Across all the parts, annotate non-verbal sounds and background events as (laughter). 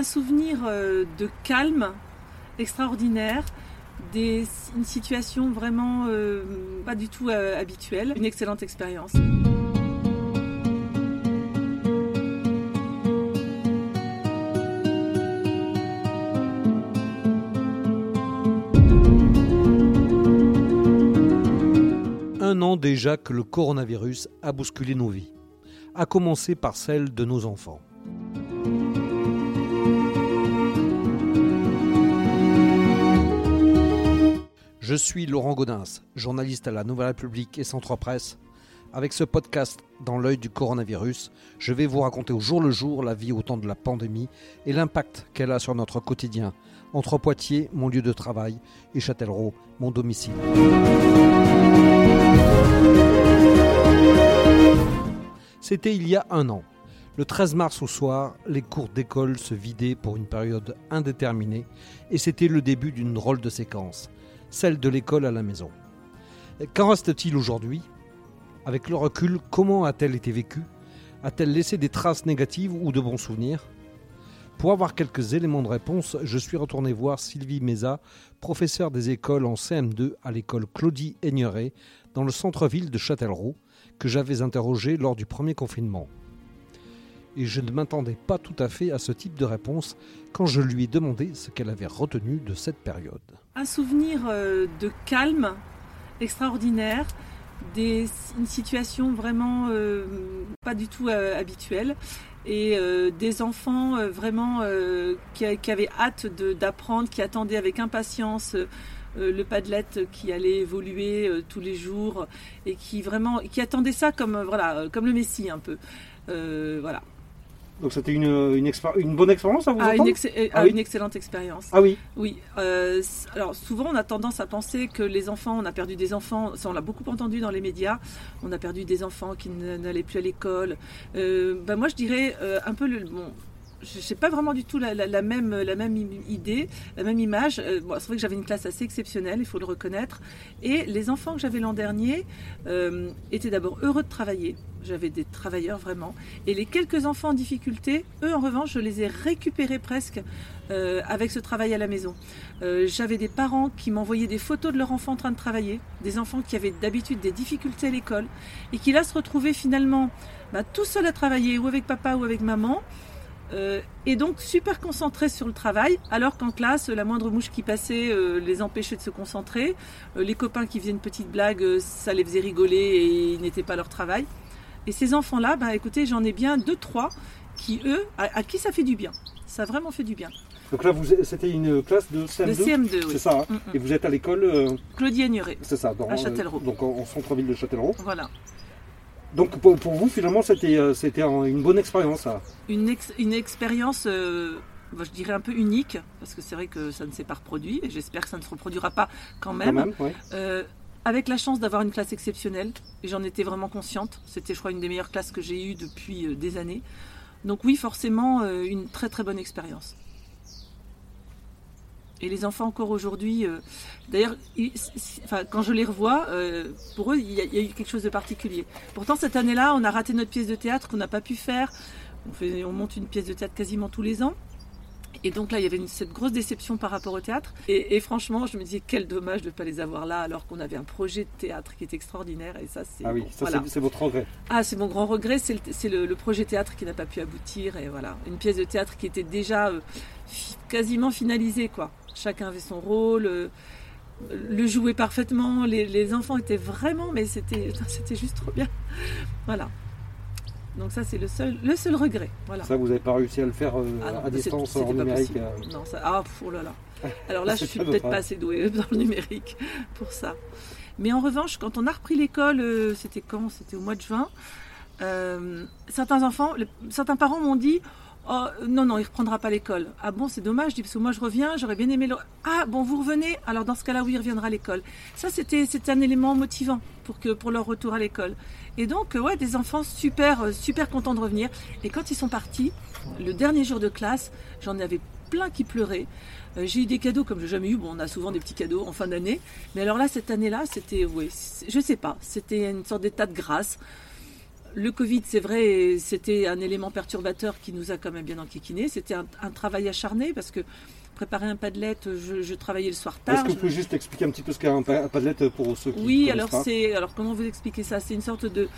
un souvenir euh, de calme extraordinaire, des, une situation vraiment euh, pas du tout euh, habituelle, une excellente expérience. Un an déjà que le coronavirus a bousculé nos vies, à commencer par celle de nos enfants. Je suis Laurent Gaudens, journaliste à la Nouvelle République et Centre Presse. Avec ce podcast dans l'œil du coronavirus, je vais vous raconter au jour le jour la vie au temps de la pandémie et l'impact qu'elle a sur notre quotidien, entre Poitiers, mon lieu de travail, et Châtellerault, mon domicile. C'était il y a un an. Le 13 mars au soir, les cours d'école se vidaient pour une période indéterminée et c'était le début d'une drôle de séquence celle de l'école à la maison. Qu'en reste-t-il aujourd'hui? Avec le recul, comment a-t-elle été vécue? A-t-elle laissé des traces négatives ou de bons souvenirs? Pour avoir quelques éléments de réponse, je suis retourné voir Sylvie Meza, professeure des écoles en CM2 à l'école Claudie Aigneret, dans le centre-ville de Châtellerault, que j'avais interrogée lors du premier confinement et je ne m'attendais pas tout à fait à ce type de réponse quand je lui ai demandé ce qu'elle avait retenu de cette période. Un souvenir euh, de calme extraordinaire, des, une situation vraiment euh, pas du tout euh, habituelle et des enfants vraiment qui, avaient hâte d'apprendre, qui attendaient avec impatience. le Padlet qui allait évoluer tous les jours et qui vraiment qui attendait ça comme voilà comme le Messie un peu voilà donc c'était une, une, bonne expérience à vous ah, une, euh, ah, une, excellente expérience. Ah oui Oui. Euh, alors souvent on a tendance à penser que les enfants, on a perdu des enfants, ça on l'a beaucoup entendu dans les médias, on a perdu des enfants qui n'allaient plus à l'école. Euh, ben moi je dirais un peu le... Bon, je n'ai pas vraiment du tout la, même, idée, la même image. Euh, c'est vrai que j'avais une classe assez exceptionnelle, il faut le reconnaître. Et les enfants que j'avais l'an dernier euh, étaient d'abord heureux de travailler. J'avais des travailleurs vraiment. Et les quelques enfants en difficulté, eux en revanche, je les ai récupérés presque euh, avec ce travail à la maison. j'avais des parents qui m'envoyaient des photos de leurs enfants en train de travailler, des enfants qui avaient d'habitude des difficultés à l'école et qui là se retrouvaient finalement bah, tout seuls à travailler, ou avec papa ou avec maman. Euh, et donc super concentrés sur le travail, alors qu'en classe, la moindre mouche qui passait euh, les empêchait de se concentrer. Euh, les copains qui faisaient une petite blague, ça les faisait rigoler et ils n'étaient pas leur travail. Et ces enfants-là, bah, écoutez, j'en ai bien deux, trois qui, eux, à, qui ça fait du bien. Ça a vraiment fait du bien. Donc là, c'était une classe de CM2 De CM2, C'est ça. Hein. Mm, mm. Et vous êtes à l'école Claudie Agnuret. C'est ça, à Châtellerault. donc en, centre-ville de Châtellerault. Voilà. Donc pour, vous, finalement, c'était euh, une bonne expérience. Une, une expérience, euh, je dirais, un peu unique, parce que c'est vrai que ça ne s'est pas reproduit, et j'espère que ça ne se reproduira pas quand même. Euh, avec la chance d'avoir une classe exceptionnelle, et j'en étais vraiment consciente. C'était, je crois, une des meilleures classes que j'ai eues depuis des années. Donc oui, forcément, une très très bonne expérience. Et les enfants encore aujourd'hui, euh, d'ailleurs, quand je les revois, euh, pour eux, il y, a, eu quelque chose de particulier. Pourtant, cette année-là, on a raté notre pièce de théâtre qu'on n'a pas pu faire. On, on monte une pièce de théâtre quasiment tous les ans. Et donc là, il y avait une, cette grosse déception par rapport au théâtre. Et, franchement, je me disais, quel dommage de ne pas les avoir là, alors qu'on avait un projet de théâtre qui est extraordinaire. Et ça, c'est ah oui, c'est votre regret. Ah, c'est mon grand regret, c'est le, le, projet théâtre qui n'a pas pu aboutir. Et voilà, une pièce de théâtre qui était déjà euh, quasiment finalisée, quoi. Chacun avait son rôle. Euh, le jouait parfaitement, les, les enfants étaient vraiment, mais c'était juste trop bien. Voilà. Donc ça, c'est le seul, le seul regret. Voilà. Ça, vous n'avez pas réussi à le faire euh, ah à distance en numérique euh Non, ça, ah, oh là là. (laughs) Alors là, je suis peut-être pas assez douée (laughs) dans le numérique pour ça. Mais en revanche, quand on a repris l'école, euh, c'était quand? C'était au mois de juin. certains enfants, certains parents m'ont dit Oh, non, non, il ne reprendra pas l'école. Ah bon, c'est dommage, parce que moi je reviens, j'aurais bien aimé. Ah bon, vous revenez? Alors dans ce cas-là, oui, il reviendra à l'école. Ça, c'était un élément motivant pour, que, leur retour à l'école. Et donc, ouais, des enfants super, euh, super contents de revenir. Et quand ils sont partis, le dernier jour de classe, j'en avais plein qui pleuraient. Euh, j'ai eu des cadeaux comme je n'ai jamais eu. Bon, on a souvent des petits cadeaux en fin d'année. Mais alors là, cette année-là, c'était, oui, je sais pas, c'était une sorte d'état de grâce. Le Covid, c'est vrai, c'était un élément perturbateur qui nous a quand même bien enquiquiné. C'était un, travail acharné parce que préparer un padlet, je, je travaillais le soir tard. Est-ce que vous pouvez juste expliquer un petit peu ce qu'est un padlet pour ceux qui Oui, alors c'est, alors comment vous expliquer ça? C'est une sorte de,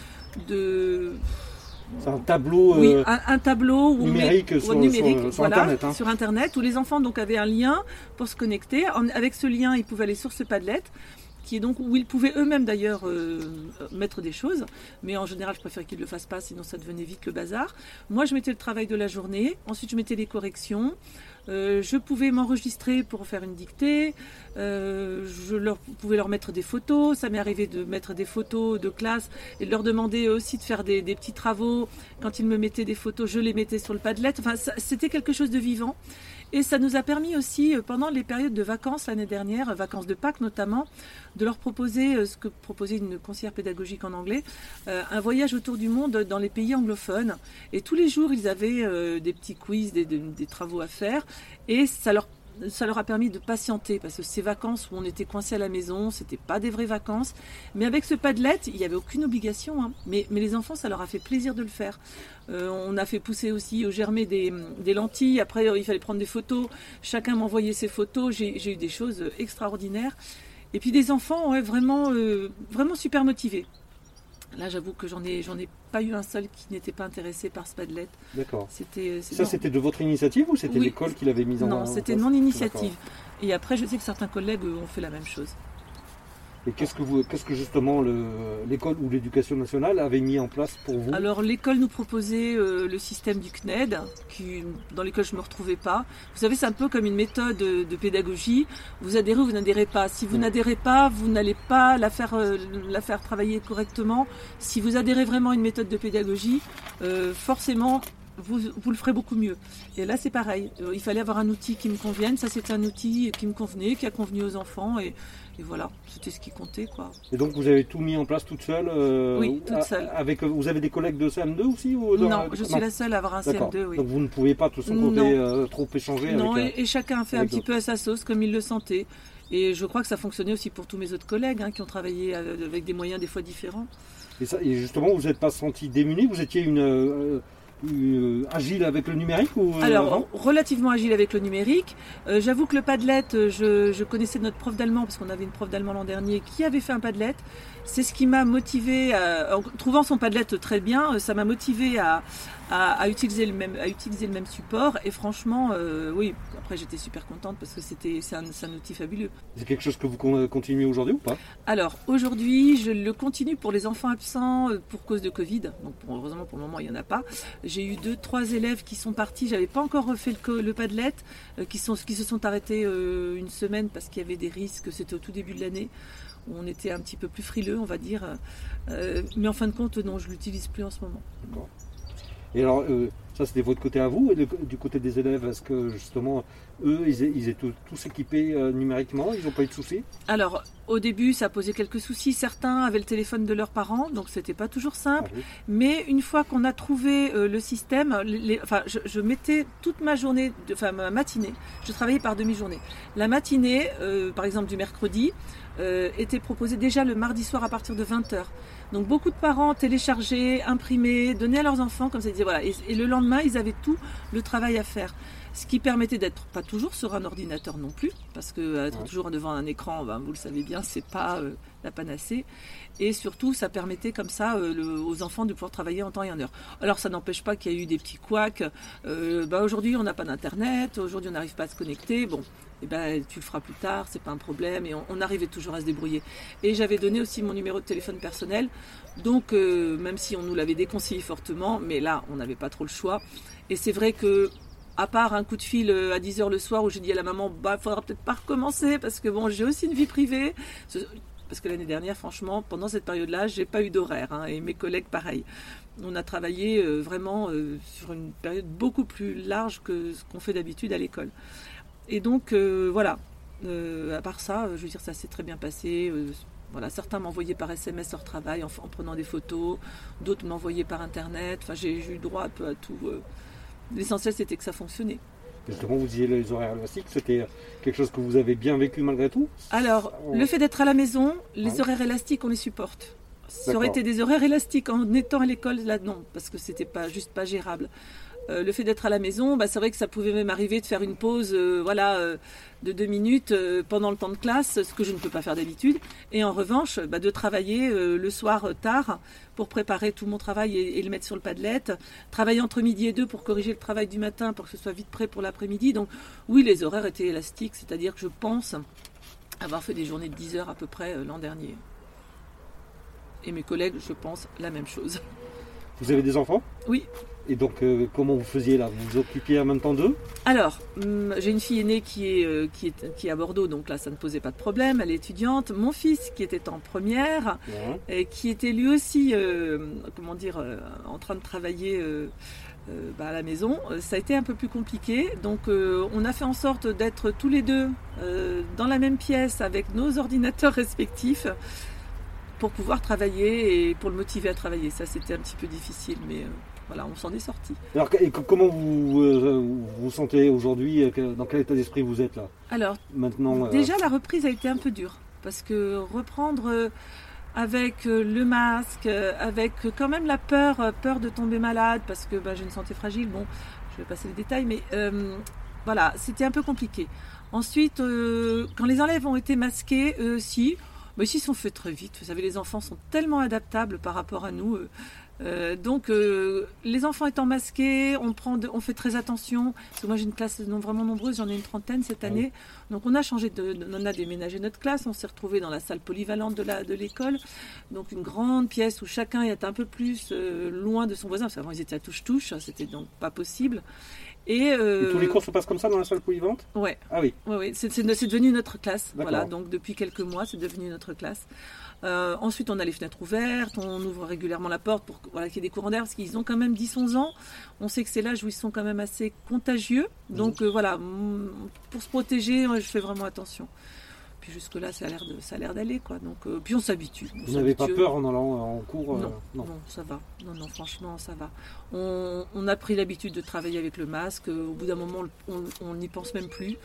de c'est un tableau, oui, euh, un, tableau numérique, sur, Internet, hein. sur, Internet. où les enfants donc avaient un lien pour se connecter. avec ce lien, ils pouvaient aller sur ce Padlet qui est donc où ils pouvaient eux-mêmes d'ailleurs euh, mettre des choses, mais en général je préfère qu'ils ne le fassent pas, sinon ça devenait vite le bazar. Moi je mettais le travail de la journée, ensuite je mettais les corrections, euh, je pouvais m'enregistrer pour faire une dictée, euh, je leur, pouvais leur mettre des photos, ça m'est arrivé de mettre des photos de classe et de leur demander aussi de faire des, des petits travaux. Quand ils me mettaient des photos, je les mettais sur le padlet. Enfin, c'était quelque chose de vivant. Et ça nous a permis aussi, euh, pendant les périodes de vacances l'année dernière, euh, vacances de Pâques notamment, de leur proposer euh, ce que proposait une conseillère pédagogique en anglais, un voyage autour du monde dans les pays anglophones. Et tous les jours, ils avaient des petits quiz, des, des travaux à faire, et ça leur ça leur a permis de patienter parce que ces vacances où on était coincé à la maison, c'était pas des vraies vacances. Mais avec ce padlet, il n'y avait aucune obligation. Hein. Mais, les enfants, ça leur a fait plaisir de le faire. Euh, on a fait pousser aussi au germer des, lentilles. Après, il fallait prendre des photos. Chacun m'envoyait ses photos. J'ai eu des choses extraordinaires. Et puis des enfants, ouais, vraiment, euh, vraiment super motivés. Là, j'avoue que j'en ai, j'en ai pas eu un seul qui n'était pas intéressé par ce Padlet. D'accord. C'était, euh, Ça, c'était de votre initiative ou c'était l'école qui l'avait mis en Non, c'était mon initiative. Et après, je sais que certains collègues ont fait la même chose. Et qu'est-ce que, vous, qu'est-ce que justement l'école ou l'éducation nationale avait mis en place pour vous? Alors l'école nous proposait euh, le système du CNED, qui, dans lequel je ne me retrouvais pas. Vous savez, c'est un peu comme une méthode de pédagogie. Vous adhérez ou vous n'adhérez pas. Si vous n'adhérez pas, vous n'allez pas la faire, euh, la faire travailler correctement. Si vous adhérez vraiment à une méthode de pédagogie, euh, forcément, vous, vous, le ferez beaucoup mieux. Et là, c'est pareil. Il fallait avoir un outil qui me convienne. Ça, c'était un outil qui me convenait, qui a convenu aux enfants. Et, et voilà, c'était ce qui comptait. Quoi. Et donc vous avez tout mis en place toute seule euh, Oui, toute seule. Avec, vous avez des collègues de CM2 aussi Non, je suis la seule à avoir un CM2. Oui. Donc vous ne pouvez pas tous côté euh, trop échanger Non, et, et, chacun a fait un petit peu à sa sauce comme il le sentait. Et je crois que ça fonctionnait aussi pour tous mes autres collègues hein, qui ont travaillé euh, avec des moyens des fois différents. Et, ça, et justement, vous n'êtes pas senti démuni Vous étiez une euh, agile avec le numérique ou, euh, Alors, relativement agile avec le numérique. Euh, j'avoue que le Padlet, je, connaissais notre prof d'allemand, parce qu'on avait une prof d'allemand l'an dernier, qui avait fait un Padlet. C'est ce qui m'a motivé, en trouvant son Padlet très bien, ça m'a motivé à, à, utiliser le même, à utiliser le même support. Et franchement, euh, oui, après j'étais super contente parce que c'était, c'est un, un, outil fabuleux. C'est quelque chose que vous continuez aujourd'hui ou pas? Alors aujourd'hui, je le continue pour les enfants absents euh, pour cause de Covid. Donc heureusement pour le moment il n'y en a pas. J'ai eu deux, trois élèves qui sont partis. J'avais pas encore refait le, le Padlet, euh, qui, sont, qui se sont arrêtés une semaine parce qu'il y avait des risques. C'était au tout début de l'année où on était un petit peu plus frileux, on va dire. mais en fin de compte, non, je l'utilise plus en ce moment. Et alors, euh, ça c'était votre côté à vous, et du côté des élèves, est-ce que justement, eux, ils, étaient tous équipés euh, numériquement, ils n'ont pas eu de soucis? Alors, au début, ça posait quelques soucis. Certains avaient le téléphone de leurs parents, donc c'était pas toujours simple. Ah Mais une fois qu'on a trouvé euh, le système, enfin, je, mettais toute ma journée, enfin ma matinée, je travaillais par demi-journée. La matinée, par exemple du mercredi, était proposée déjà le mardi soir à partir de 20h. Donc beaucoup de parents téléchargeaient, imprimaient, donnaient à leurs enfants, comme ça ils disaient voilà. Et, le lendemain, ils avaient tout le travail à faire. Ce qui permettait d'être pas toujours sur un ordinateur non plus, parce que être toujours devant un écran, ben, vous le savez bien, c'est pas euh, la panacée. Et surtout, ça permettait comme ça euh, aux enfants de pouvoir travailler en temps et en heure. Alors ça n'empêche pas qu'il y a eu des petits couacs. Euh, bah, aujourd'hui, on n'a pas d'internet. Aujourd'hui, on n'arrive pas à se connecter. Bon, eh ben, tu le feras plus tard, c'est pas un problème. Et on, arrivait toujours à se débrouiller. Et j'avais donné aussi mon numéro de téléphone personnel. Donc, euh, même si on nous l'avait déconseillé fortement, mais là, on n'avait pas trop le choix. Et c'est vrai que, à part un coup de fil euh, à 10h le soir où j'ai dit à la maman, bah, faudra peut-être pas recommencer parce que bon, j'ai aussi une vie privée. Parce que l'année dernière, franchement, pendant cette période-là, j'ai pas eu d'horaire. Hein, et mes collègues, pareil. On a travaillé euh, vraiment sur une période beaucoup plus large que ce qu'on fait d'habitude à l'école. Et donc, euh, voilà. Euh, à part ça, je veux dire, ça s'est très bien passé. Euh, voilà, certains m'envoyaient par SMS leur travail en, prenant des photos, d'autres m'envoyaient par Internet. Enfin, j'ai eu droit un peu à tout. L'essentiel, c'était que ça fonctionnait. Justement, vous disiez les horaires élastiques, c'était quelque chose que vous avez bien vécu malgré tout Alors, le fait d'être à la maison, les horaires élastiques, on les supporte Ça aurait été des horaires élastiques en étant à l'école, là non, parce que c'était pas juste pas gérable. Euh, le fait d'être à la maison, bah, c'est vrai que ça pouvait même arriver de faire une pause euh, voilà, euh, de deux minutes pendant le temps de classe, ce que je ne peux pas faire d'habitude. Et en revanche, bah, de travailler le soir tard pour préparer tout mon travail et, le mettre sur le padlet. Travailler entre midi et deux pour corriger le travail du matin pour que ce soit vite prêt pour l'après-midi. Donc oui, les horaires étaient élastiques, c'est-à-dire que je pense avoir fait des journées de 10 heures à peu près l'an dernier. Et mes collègues, je pense, la même chose. Vous avez des enfants? Oui. Et donc, euh, comment vous faisiez là? Vous vous occupiez en même temps d'eux? Alors, hum, j'ai une fille aînée qui est, euh, qui, est, qui est à Bordeaux, donc là, ça ne posait pas de problème. Elle est étudiante. Mon fils, qui était en première, et qui était lui aussi, euh, comment dire, en train de travailler bah, à la maison, ça a été un peu plus compliqué. Donc, on a fait en sorte d'être tous les deux dans la même pièce avec nos ordinateurs (laughs) respectifs pour pouvoir travailler et pour le motiver à travailler. Ça, c'était un petit peu difficile, mais voilà, on s'en est sorti. Alors, et comment vous euh, vous, sentez aujourd'hui euh, Dans quel état d'esprit vous êtes là? Alors, maintenant, euh, déjà la reprise a été un peu dure parce que reprendre avec le masque, avec quand même la peur, peur de tomber malade parce que bah, j'ai une santé fragile. Bon, je vais passer les détails, mais voilà, c'était un peu compliqué. Ensuite, quand les élèves ont été masqués, eux aussi, mais ils sont fait très vite. Vous savez, les enfants sont tellement adaptables par rapport à nous. Euh, donc, euh, les enfants étant masqués, on, prend on fait très attention. Parce que moi, j'ai une classe non, vraiment nombreuse, j'en ai une trentaine cette ah année. Donc, on a changé, de, on a déménagé notre classe. On s'est retrouvé dans la salle polyvalente de l'école. De donc, une grande pièce où chacun est un peu plus euh, loin de son voisin. Parce qu'avant, ils étaient à touche-touche. C'était donc pas possible. Et, tous les cours se passent comme ça dans la salle polyvalente? Ouais. Ah oui. Ouais, ouais. C'est devenu notre classe. Voilà. Donc, depuis quelques mois, c'est devenu notre classe. Euh, ensuite, on a les fenêtres ouvertes, on ouvre régulièrement la porte pour voilà, qu'il y ait des courants d'air, parce qu'ils ont quand même 10-11 ans. On sait que c'est l'âge où ils sont quand même assez contagieux. Donc euh, voilà, pour se protéger, je fais vraiment attention. Puis jusque-là, ça a l'air, d'aller. Quoi. Donc, euh, puis on s'habitue. Vous n'avez pas peur en allant en cours non, non, ça va. Non, non, franchement, ça va. On, on, a pris l'habitude de travailler avec le masque. Au bout d'un moment, on n'y pense même plus.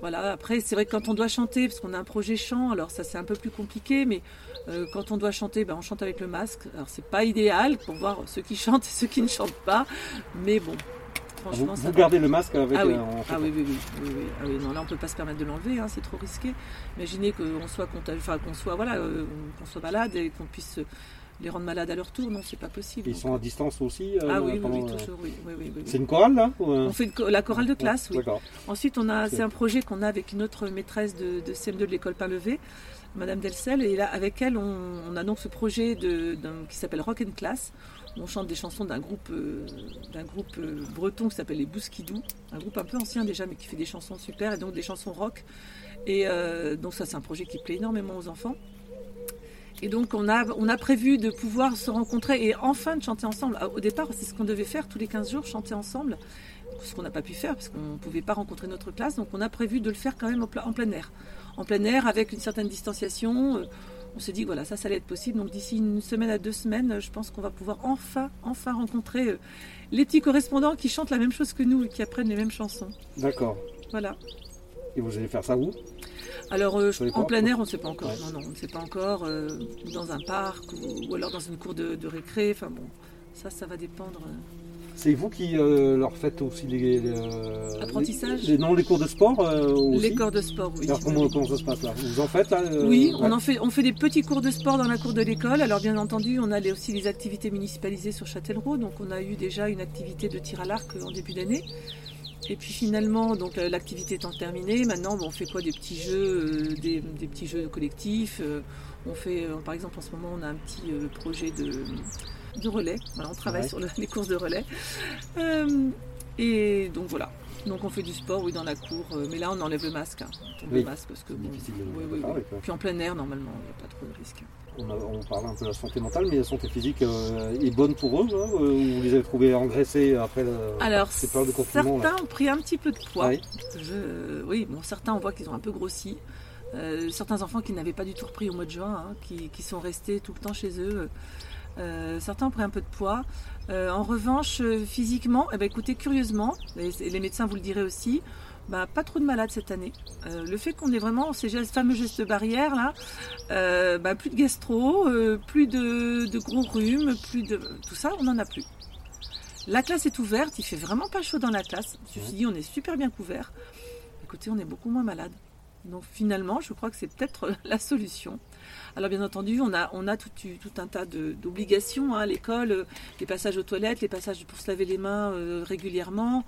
Voilà, après, c'est vrai que quand on doit chanter, parce qu'on a un projet chant, alors ça c'est un peu plus compliqué, mais euh, quand on doit chanter, ben, on chante avec le masque. Alors c'est pas idéal pour voir ceux qui (laughs) chantent et ceux qui ne chantent pas, mais bon. Franchement, vous, gardez le masque avec ah oui. Euh, ah oui, oui, oui, ah oui, non, là on peut pas se permettre de l'enlever, hein, c'est trop risqué. Imaginez qu'on soit, enfin, qu'on soit, voilà, euh, qu'on soit malade et qu'on puisse les rendre malades à leur tour, non, c'est pas possible. Ils sont à distance aussi euh, Ah oui, oui, euh, toujours, oui. C'est une chorale là euh? On fait la chorale de classe, oui. Ensuite, on a, c'est un projet qu'on a avec une autre maîtresse de, CM2 de l'école Pain-Levé, Madame Delcel, et là, avec elle, on, a donc ce projet de, qui s'appelle Rock and Class. On chante des chansons d'un groupe, d'un groupe breton qui s'appelle les Bouskidou, un groupe un peu ancien déjà, mais qui fait des chansons super, et donc des chansons rock. Et donc ça, c'est un projet qui plaît énormément aux enfants. Et donc on a, on a prévu de pouvoir se rencontrer et enfin de chanter ensemble. Au départ, c'est ce qu'on devait faire tous les 15 jours, chanter ensemble. Ce qu'on n'a pas pu faire parce qu'on ne pouvait pas rencontrer notre classe. Donc on a prévu de le faire quand même en plein air. En plein air avec une certaine distanciation. Euh, on s'est dit voilà, ça, ça allait être possible. Donc d'ici une semaine à deux semaines, je pense qu'on va pouvoir enfin, enfin rencontrer euh, les petits correspondants qui chantent la même chose que nous et qui apprennent les mêmes chansons. D'accord. Voilà. Et vous allez faire ça où? Alors, euh, en plein air, on ne sait pas encore. Non, non, on ne sait pas encore. Euh, dans un parc ou, alors dans une cour de, récré. Enfin bon, ça, ça va dépendre. Euh. C'est vous qui leur faites aussi les, apprentissages les, Non, les cours de sport Les cours de sport, oui. Alors comment, comment, ça se passe là? Vous en faites là Oui, on en fait. On fait des petits cours de sport dans la cour de l'école. Alors bien entendu, on a aussi les activités municipalisées sur Châtellerault. Donc on a eu déjà une activité de tir à l'arc en début d'année. Et puis finalement, donc euh, l'activité étant terminée, maintenant on fait quoi Des petits jeux, euh, des, petits jeux collectifs. Euh, on fait, par exemple, en ce moment, on a un petit projet de, relais. on travaille sur (laughs) les courses de relais. et donc voilà. Donc on fait du sport, oui, dans la cour. mais là, on enlève le masque. Hein. On tombe le masque parce que bon, oui, Puis en plein air, normalement, il n'y a pas trop de risques on, parle un peu de la santé mentale, mais la santé physique euh, est bonne pour eux hein, euh, Vous les avez trouvés engraissés après Alors, ces périodes de confinement Certains ont pris un petit peu de poids. Oui, bon, certains, on voit qu'ils ont un peu grossi. Euh, certains enfants qui n'avaient pas du tout repris au mois de juin, hein, qui, sont restés tout le temps chez eux. Certains ont pris un peu de poids. en revanche, physiquement, eh ben, écoutez, curieusement, et les médecins vous le diraient aussi, bah, pas trop de malades cette année. Euh, le fait qu'on ait vraiment ces gestes, fameux gestes barrières là, euh, bah, plus de gastro, euh, plus de, gros rhumes, plus de tout ça, on n'en a plus. La classe est ouverte, il fait vraiment pas chaud dans la classe. Ceci dit, on est super bien couvert. Écoutez, on est beaucoup moins malade. Donc finalement, je crois que c'est peut-être (laughs) la solution. Alors bien entendu, on a, tout, un tas d'obligations hein, à l'école, les passages aux toilettes, les passages pour se laver les mains régulièrement.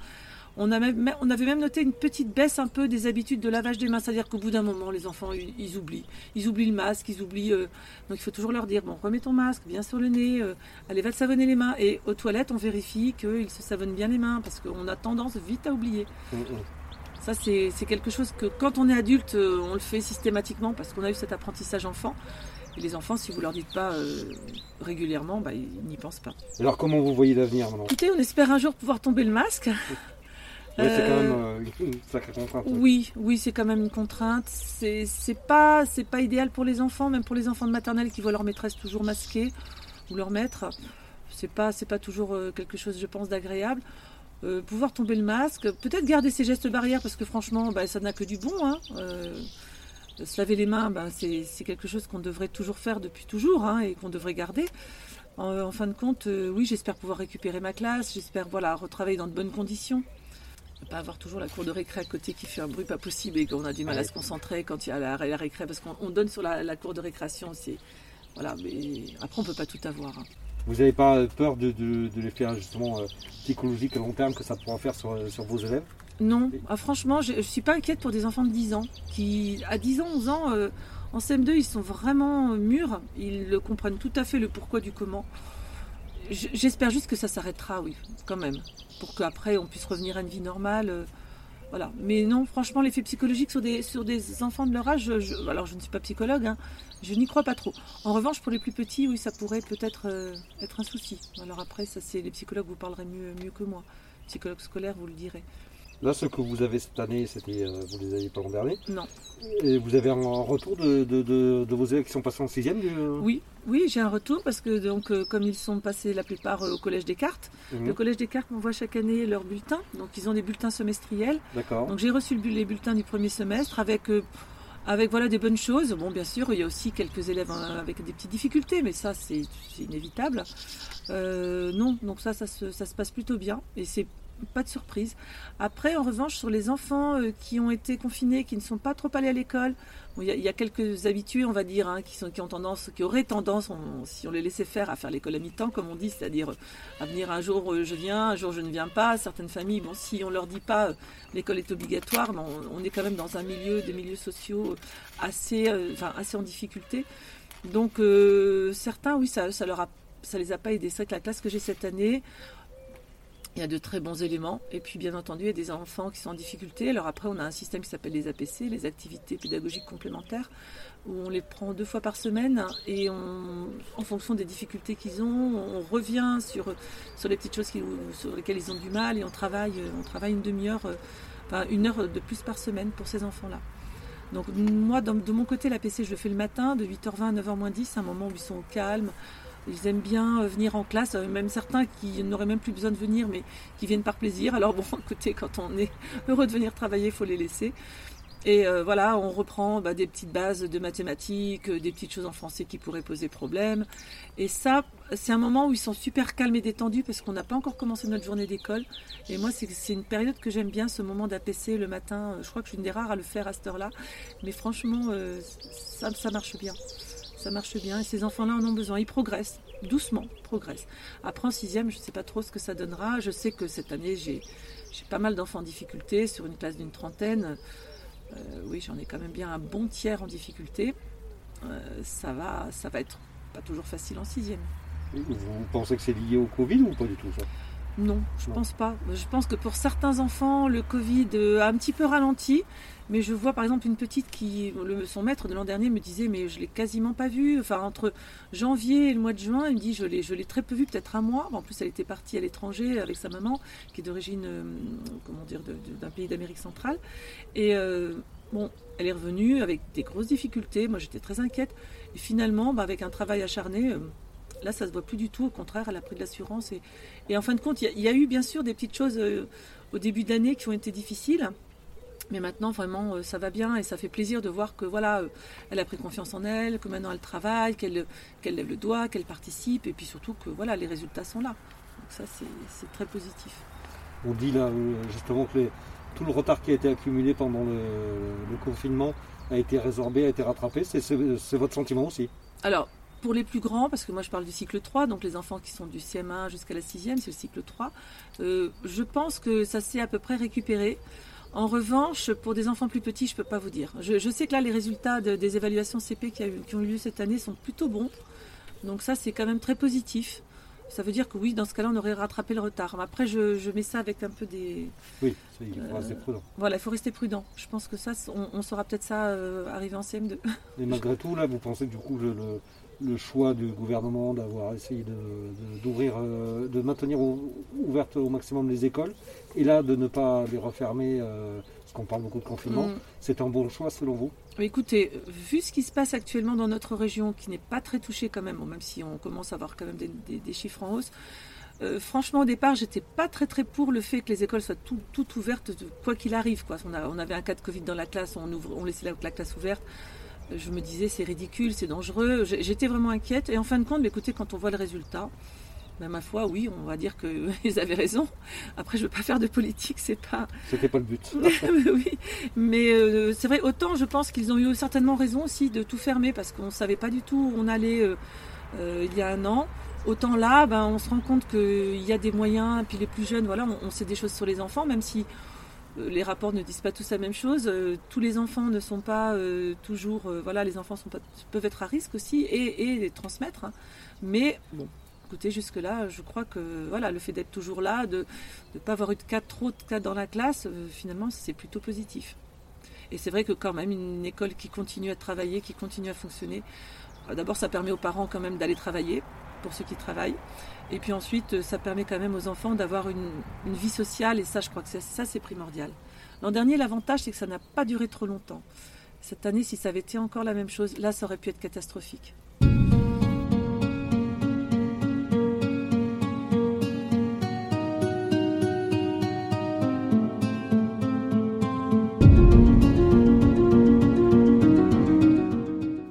On, avait même noté une petite baisse un peu des habitudes de lavage des mains, c'est-à-dire qu'au bout d'un moment, les enfants, ils, oublient. Ils oublient le masque, ils oublient... Euh, donc il faut toujours leur dire, bon, remets ton masque, bien sur le nez, euh, allez, va te savonner les mains. Et aux toilettes, on vérifie qu'ils se savonnent bien les mains, parce qu'on a tendance vite à oublier. Mm, mm. Ça, c'est quelque chose que quand on est adulte, euh, on le fait systématiquement, parce qu'on a eu cet apprentissage enfant. Et les enfants, si vous leur dites pas régulièrement, bah, ils n'y pensent pas. Alors comment vous voyez l'avenir maintenant? Écoutez, on espère un jour pouvoir tomber le masque c'est quand même euh, une sacrée contrainte. Oui, oui, c'est quand même une contrainte. C'est, pas, c'est pas idéal pour les enfants, même pour les enfants de maternelle qui voient leur maîtresse toujours masquée ou leur maître. C'est pas, c'est pas toujours euh, quelque chose, je pense, d'agréable. Euh, pouvoir tomber le masque, peut-être garder ses gestes barrières parce que franchement, bah, ça n'a que du bon. Hein. se laver les mains, bah, c'est, quelque chose qu'on devrait toujours faire depuis toujours hein, et qu'on devrait garder. En, fin de compte, oui, j'espère pouvoir récupérer ma classe, j'espère voilà retravailler dans de bonnes conditions pas avoir toujours la cour de récré à côté qui fait un bruit pas possible et qu'on a du mal à se concentrer quand il y a la, récré parce qu'on donne sur la, cour de récréation aussi. Voilà, mais après on peut pas tout avoir. Hein. Vous n'avez pas peur de, l'effet justement euh, psychologique à long terme que ça pourra faire sur, vos élèves? Non, ah, franchement, je ne suis pas inquiète pour des enfants de 10 ans qui, à 10 ans, 11 ans, euh, en CM2, ils sont vraiment mûrs, ils comprennent tout à fait le pourquoi du comment. J'espère juste que ça s'arrêtera, oui, quand même, pour qu'après on puisse revenir à une vie normale. Voilà. Mais non, franchement, l'effet psychologique sur des, sur des enfants de leur âge, alors je ne suis pas psychologue, hein, je n'y crois pas trop. En revanche, pour les plus petits, oui, ça pourrait peut-être euh, être un souci. Alors après, ça c'est les psychologues vous parleraient mieux, mieux que moi. Psychologue scolaire, vous le direz. Là, ce que vous avez cette année, c'était, euh, vous les aviez pas l'an dernier Non. Et vous avez un retour de, vos élèves qui sont passés en sixième Oui, oui, j'ai un retour parce que donc euh, comme ils sont passés la plupart euh, au collège des cartes, mhm. le collège des cartes m'envoie chaque année leurs bulletins. Donc ils ont des bulletins semestriels. D'accord. Donc j'ai reçu les bulletins du premier semestre avec avec voilà des bonnes choses. Bon, bien sûr, il y a aussi quelques élèves avec des petites difficultés, mais ça c'est inévitable. non, donc ça, ça se, ça se passe plutôt bien et c'est pas de surprise. Après, en revanche, sur les enfants euh, qui ont été confinés, qui ne sont pas trop allés à l'école, il y, a quelques habitués, on va dire, hein, qui, ont tendance, qui auraient tendance, si on les laissait faire, à faire l'école à mi-temps, comme on dit, c'est-à-dire à venir un jour euh, je viens, un jour je ne viens pas. Certaines familles, bon, si on leur dit pas euh, l'école est obligatoire, on, est quand même dans un milieu, des milieux sociaux assez, assez en difficulté. Donc certains, oui, ça les a pas aidés. C'est vrai que la classe que j'ai cette année, il y a de très bons éléments. Et puis, bien entendu, il y a des enfants qui sont en difficulté. Alors après, on a un système qui s'appelle les APC, les activités pédagogiques complémentaires, où on les prend deux fois par semaine et en fonction des difficultés qu'ils ont, on revient sur, sur les petites choses sur lesquelles ils ont du mal et on travaille, on travaille une demi-heure, enfin une heure de plus par semaine pour ces enfants-là. Donc moi, de mon côté, l'APC, je le fais le matin, de 8h20 à 9h10, un moment où ils sont au calme, ils aiment bien euh, venir en classe, euh, même certains qui n'auraient même plus besoin de venir, mais qui viennent par plaisir. Alors bon, (laughs) écoutez, quand on est heureux de venir travailler, il faut les laisser. Et euh, voilà, on reprend bah, des petites bases de mathématiques, des petites choses en français qui pourraient poser problème. Et ça, c'est un moment où ils sont super calmes et détendus parce qu'on n'a pas encore commencé notre journée d'école. Et moi, c'est une période que j'aime bien, ce moment d'APC le matin. Je crois que je suis une des rares à le faire à cette heure-là. Mais franchement, ça, ça marche bien ça marche bien et ces enfants-là en ont besoin. Ils progressent, doucement, progressent. Après en sixième, je ne sais pas trop ce que ça donnera. Je sais que cette année, j'ai pas mal d'enfants en difficulté sur une classe d'une trentaine. Euh, oui, j'en ai quand même bien un bon tiers en difficulté. Euh, ça, va, ça va être pas toujours facile en sixième. Vous pensez que c'est lié au Covid ou pas du tout ça? Non, je ne pense pas. Je pense que pour certains enfants, le Covid a un petit peu ralenti. Mais je vois par exemple une petite qui, son maître de l'an dernier me disait, mais je l'ai quasiment pas vue. Enfin, entre janvier et le mois de juin, il me dit, je l'ai, je l'ai très peu vue, peut-être un mois. En plus, elle était partie à l'étranger avec sa maman, qui est d'origine, euh, comment dire, d'un pays d'Amérique centrale. Et euh, bon, elle est revenue avec des grosses difficultés. Moi, j'étais très inquiète. Et finalement, bah, avec un travail acharné, euh, Là, ça se voit plus du tout. Au contraire, elle a pris de l'assurance. Et, en fin de compte, il y, a eu bien sûr des petites choses au début d'année qui ont été difficiles. Mais maintenant, vraiment, euh, ça va bien et ça fait plaisir de voir que voilà, euh, elle a pris confiance en elle, que maintenant elle travaille, qu'elle lève le doigt, qu'elle participe, et puis surtout que voilà, les résultats sont là. Donc ça, c'est très positif. On dit là euh, justement que tout le retard qui a été accumulé pendant le, confinement a été résorbé, a été rattrapé. C'est votre sentiment aussi? Alors, pour les plus grands, parce que moi je parle du cycle 3, donc les enfants qui sont du CM1 jusqu'à la 6e, c'est le cycle 3, je pense que ça s'est à peu près récupéré. En revanche, pour des enfants plus petits, je ne peux pas vous dire. Je, sais que là, les résultats des évaluations CP qui, ont eu lieu cette année sont plutôt bons. Donc ça, c'est quand même très positif. Ça veut dire que oui, dans ce cas-là, on aurait rattrapé le retard. Mais après, je, mets ça avec un peu des... Oui, il faut rester prudent. Voilà, il faut rester prudent. Je pense que ça, on, saura peut-être ça euh, arriver en CM2. Et malgré tout, là, vous pensez du coup le, le choix du gouvernement d'avoir essayé d'ouvrir, de, de, maintenir ouvertes au maximum les écoles, et là de ne pas les refermer, euh, parce qu'on parle beaucoup de confinement, mm. c'est un bon choix selon vous? Écoutez, vu ce qui se passe actuellement dans notre région, qui n'est pas très touchée quand même, même si on commence à avoir quand même des, chiffres en hausse, euh, franchement, au départ, j'étais pas très très pour le fait que les écoles soient toutes ouvertes, quoi qu'il arrive. Quoi. On, on, avait un cas de Covid dans la classe, on, ouvre, on laissait la classe ouverte je me disais c'est ridicule, c'est dangereux. J'étais vraiment inquiète. Et en fin de compte, écoutez, quand on voit le résultat, ben, ma foi, oui, on va dire qu'ils (laughs) avaient raison. Après, je ne veux pas faire de politique, c'est pas. C'était pas le but. (laughs) oui, mais euh, c'est vrai. Autant, je pense qu'ils ont eu certainement raison aussi de tout fermer parce qu'on ne savait pas du tout où on allait euh, euh, il y a un an. Autant là, ben, on se rend compte qu'il y a des moyens. Puis les plus jeunes, voilà, on, on sait des choses sur les enfants, même si les rapports ne disent pas tous la même chose. Euh, tous les enfants ne sont pas euh, toujours. voilà, les enfants peuvent être à risque aussi et, les transmettre. Hein. Mais bon, écoutez, jusque-là, je crois que voilà, le fait d'être toujours là, de ne pas avoir eu de cas, trop de cas dans la classe, finalement, c'est plutôt positif. Et c'est vrai que quand même, une école qui continue à travailler, qui continue à fonctionner, d'abord, ça permet aux parents quand même d'aller travailler, pour ceux qui travaillent. Et puis ensuite, ça permet quand même aux enfants d'avoir une, vie sociale, et ça, je crois que ça, c'est primordial. L'an dernier, l'avantage, c'est que ça n'a pas duré trop longtemps. Cette année, si ça avait été encore la même chose, là, ça aurait pu être catastrophique.